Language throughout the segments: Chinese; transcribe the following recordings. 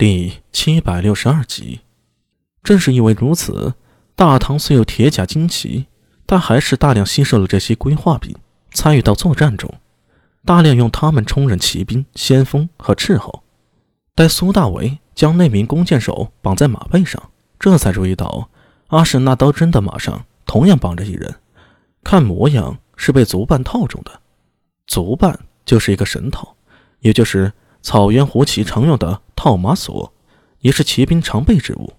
第七百六十二集，正是因为如此，大唐虽有铁甲精骑，但还是大量吸收了这些规划兵，参与到作战中，大量用他们充任骑兵、先锋和斥候。待苏大为将那名弓箭手绑在马背上，这才注意到阿史那刀真的马上同样绑着一人，看模样是被族伴套中的。族伴就是一个神套，也就是草原胡骑常用的。套马索也是骑兵常备之物。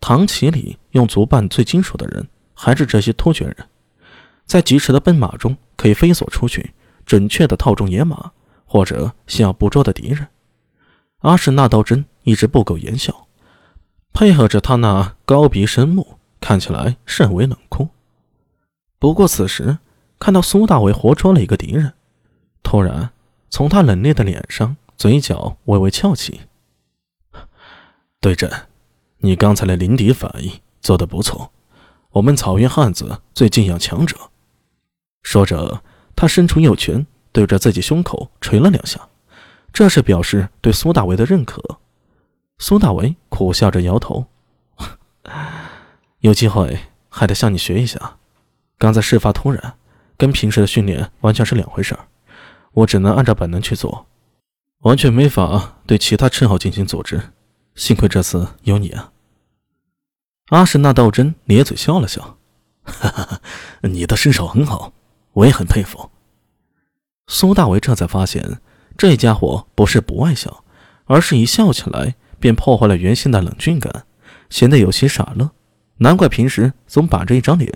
唐骑里用足伴最金属的人，还是这些突厥人。在疾驰的奔马中，可以飞索出去，准确的套中野马或者想要捕捉的敌人。阿史那刀针一直不苟言笑，配合着他那高鼻深目，看起来甚为冷酷。不过此时看到苏大伟活捉了一个敌人，突然从他冷冽的脸上，嘴角微微翘起。对阵，你刚才的临敌反应做得不错。我们草原汉子最敬仰强者。说着，他伸出右拳，对着自己胸口捶了两下，这是表示对苏大为的认可。苏大为苦笑着摇头：“ 有机会还得向你学一下。刚才事发突然，跟平时的训练完全是两回事儿。我只能按照本能去做，完全没法对其他称号进行组织。”幸亏这次有你啊！阿什纳道真咧嘴笑了笑，哈哈，你的身手很好，我也很佩服。苏大为这才发现，这家伙不是不爱笑，而是一笑起来便破坏了原先的冷峻感，显得有些傻乐。难怪平时总板着一张脸。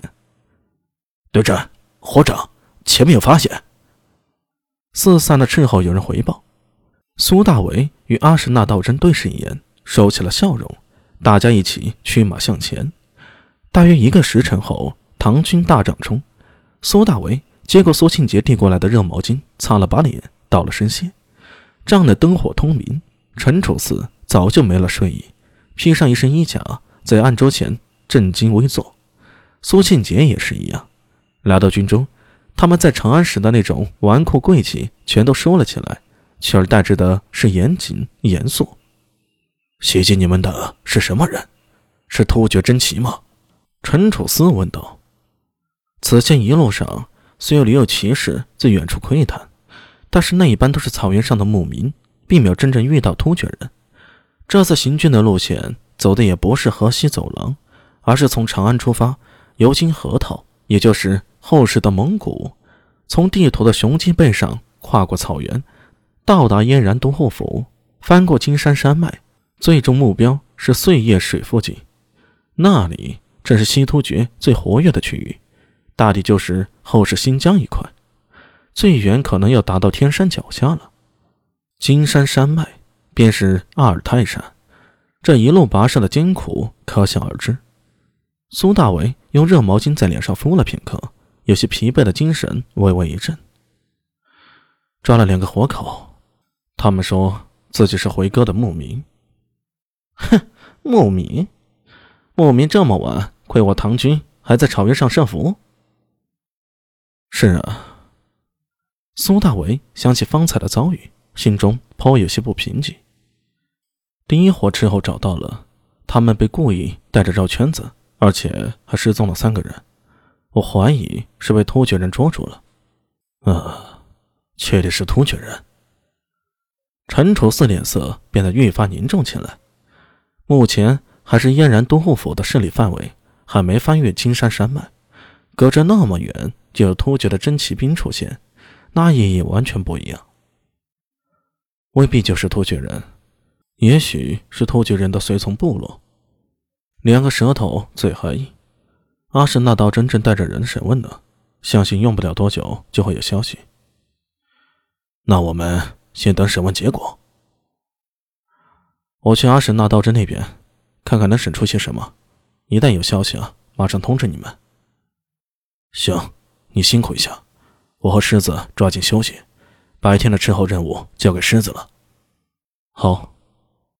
队长，火长，前面有发现。四散的斥候有人回报。苏大为与阿什纳道真对视一眼。收起了笑容，大家一起驱马向前。大约一个时辰后，唐军大帐中，苏大为接过苏庆杰递过来的热毛巾，擦了把脸，道了声谢。帐内灯火通明，陈楚四早就没了睡意，披上一身衣甲，在案桌前正襟危坐。苏庆杰也是一样。来到军中，他们在长安时的那种纨绔贵气全都收了起来，取而代之的是严谨严肃。袭击你们的是什么人？是突厥真骑吗？陈楚思问道。此前一路上虽有屡有骑士在远处窥探，但是那一般都是草原上的牧民，并没有真正遇到突厥人。这次行军的路线走的也不是河西走廊，而是从长安出发，游经河套，也就是后世的蒙古，从地图的雄鸡背上跨过草原，到达燕然都护府，翻过金山山脉。最终目标是碎叶水附近，那里正是西突厥最活跃的区域，大抵就是后世新疆一块，最远可能要达到天山脚下了。金山山脉便是阿尔泰山，这一路跋涉的艰苦可想而知。苏大为用热毛巾在脸上敷了片刻，有些疲惫的精神微微一振。抓了两个活口，他们说自己是回歌的牧民。哼，莫名，莫名这么晚，亏我唐军还在草原上设伏。是啊，苏大为想起方才的遭遇，心中颇有些不平静。第一伙斥候找到了，他们被故意带着绕圈子，而且还失踪了三个人，我怀疑是被突厥人捉住了。啊，确定是突厥人。陈楚四脸色变得愈发凝重起来。目前还是燕然都护府的势力范围，还没翻越金山山脉，隔着那么远就有突厥的真骑兵出现，那意义完全不一样。未必就是突厥人，也许是突厥人的随从部落。两个舌头嘴黑，阿什那道真正带着人审问呢，相信用不了多久就会有消息。那我们先等审问结果。我去阿什那道真那边，看看能审出些什么。一旦有消息啊，马上通知你们。行，你辛苦一下，我和狮子抓紧休息，白天的斥候任务交给狮子了。好。